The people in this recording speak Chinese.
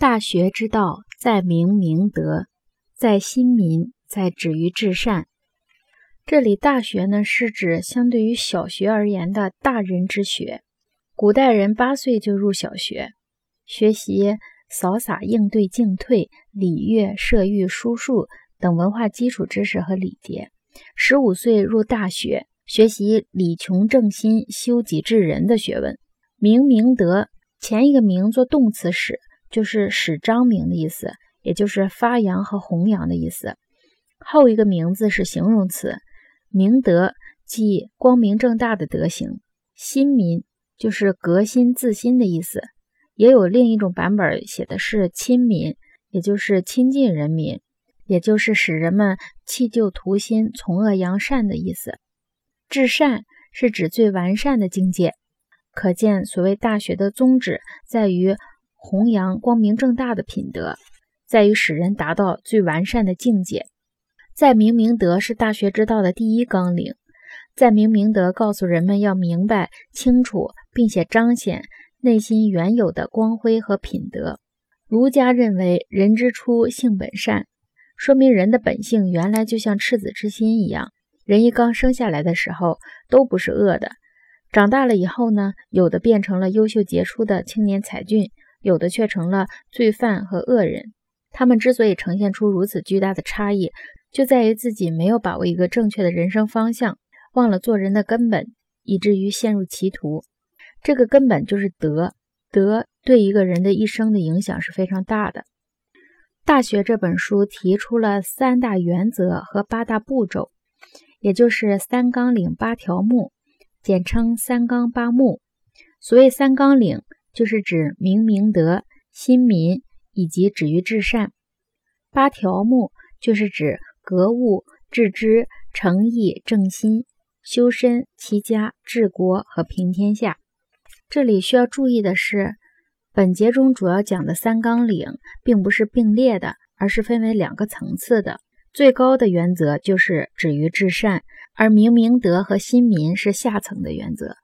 大学之道，在明明德，在亲民，在止于至善。这里“大学”呢，是指相对于小学而言的大人之学。古代人八岁就入小学，学习扫洒、应对、进退、礼乐、射御、书数等文化基础知识和礼节。十五岁入大学，学习理穷正心、修己治人的学问。明明德，前一个“明”做动词使。就是使张明的意思，也就是发扬和弘扬的意思。后一个名字是形容词，明德即光明正大的德行。新民就是革新自新的意思。也有另一种版本写的是亲民，也就是亲近人民，也就是使人们弃旧图新、从恶扬善的意思。至善是指最完善的境界。可见，所谓大学的宗旨在于。弘扬光明正大的品德，在于使人达到最完善的境界。在明明德是大学之道的第一纲领。在明明德告诉人们要明白清楚，并且彰显内心原有的光辉和品德。儒家认为人之初性本善，说明人的本性原来就像赤子之心一样。人一刚生下来的时候都不是恶的，长大了以后呢，有的变成了优秀杰出的青年才俊。有的却成了罪犯和恶人。他们之所以呈现出如此巨大的差异，就在于自己没有把握一个正确的人生方向，忘了做人的根本，以至于陷入歧途。这个根本就是德，德对一个人的一生的影响是非常大的。《大学》这本书提出了三大原则和八大步骤，也就是三纲领八条目，简称三纲八目。所谓三纲领。就是指明明德、新民以及止于至善。八条目就是指格物、致知、诚意、正心、修身、齐家、治国和平天下。这里需要注意的是，本节中主要讲的三纲领并不是并列的，而是分为两个层次的。最高的原则就是止于至善，而明明德和新民是下层的原则。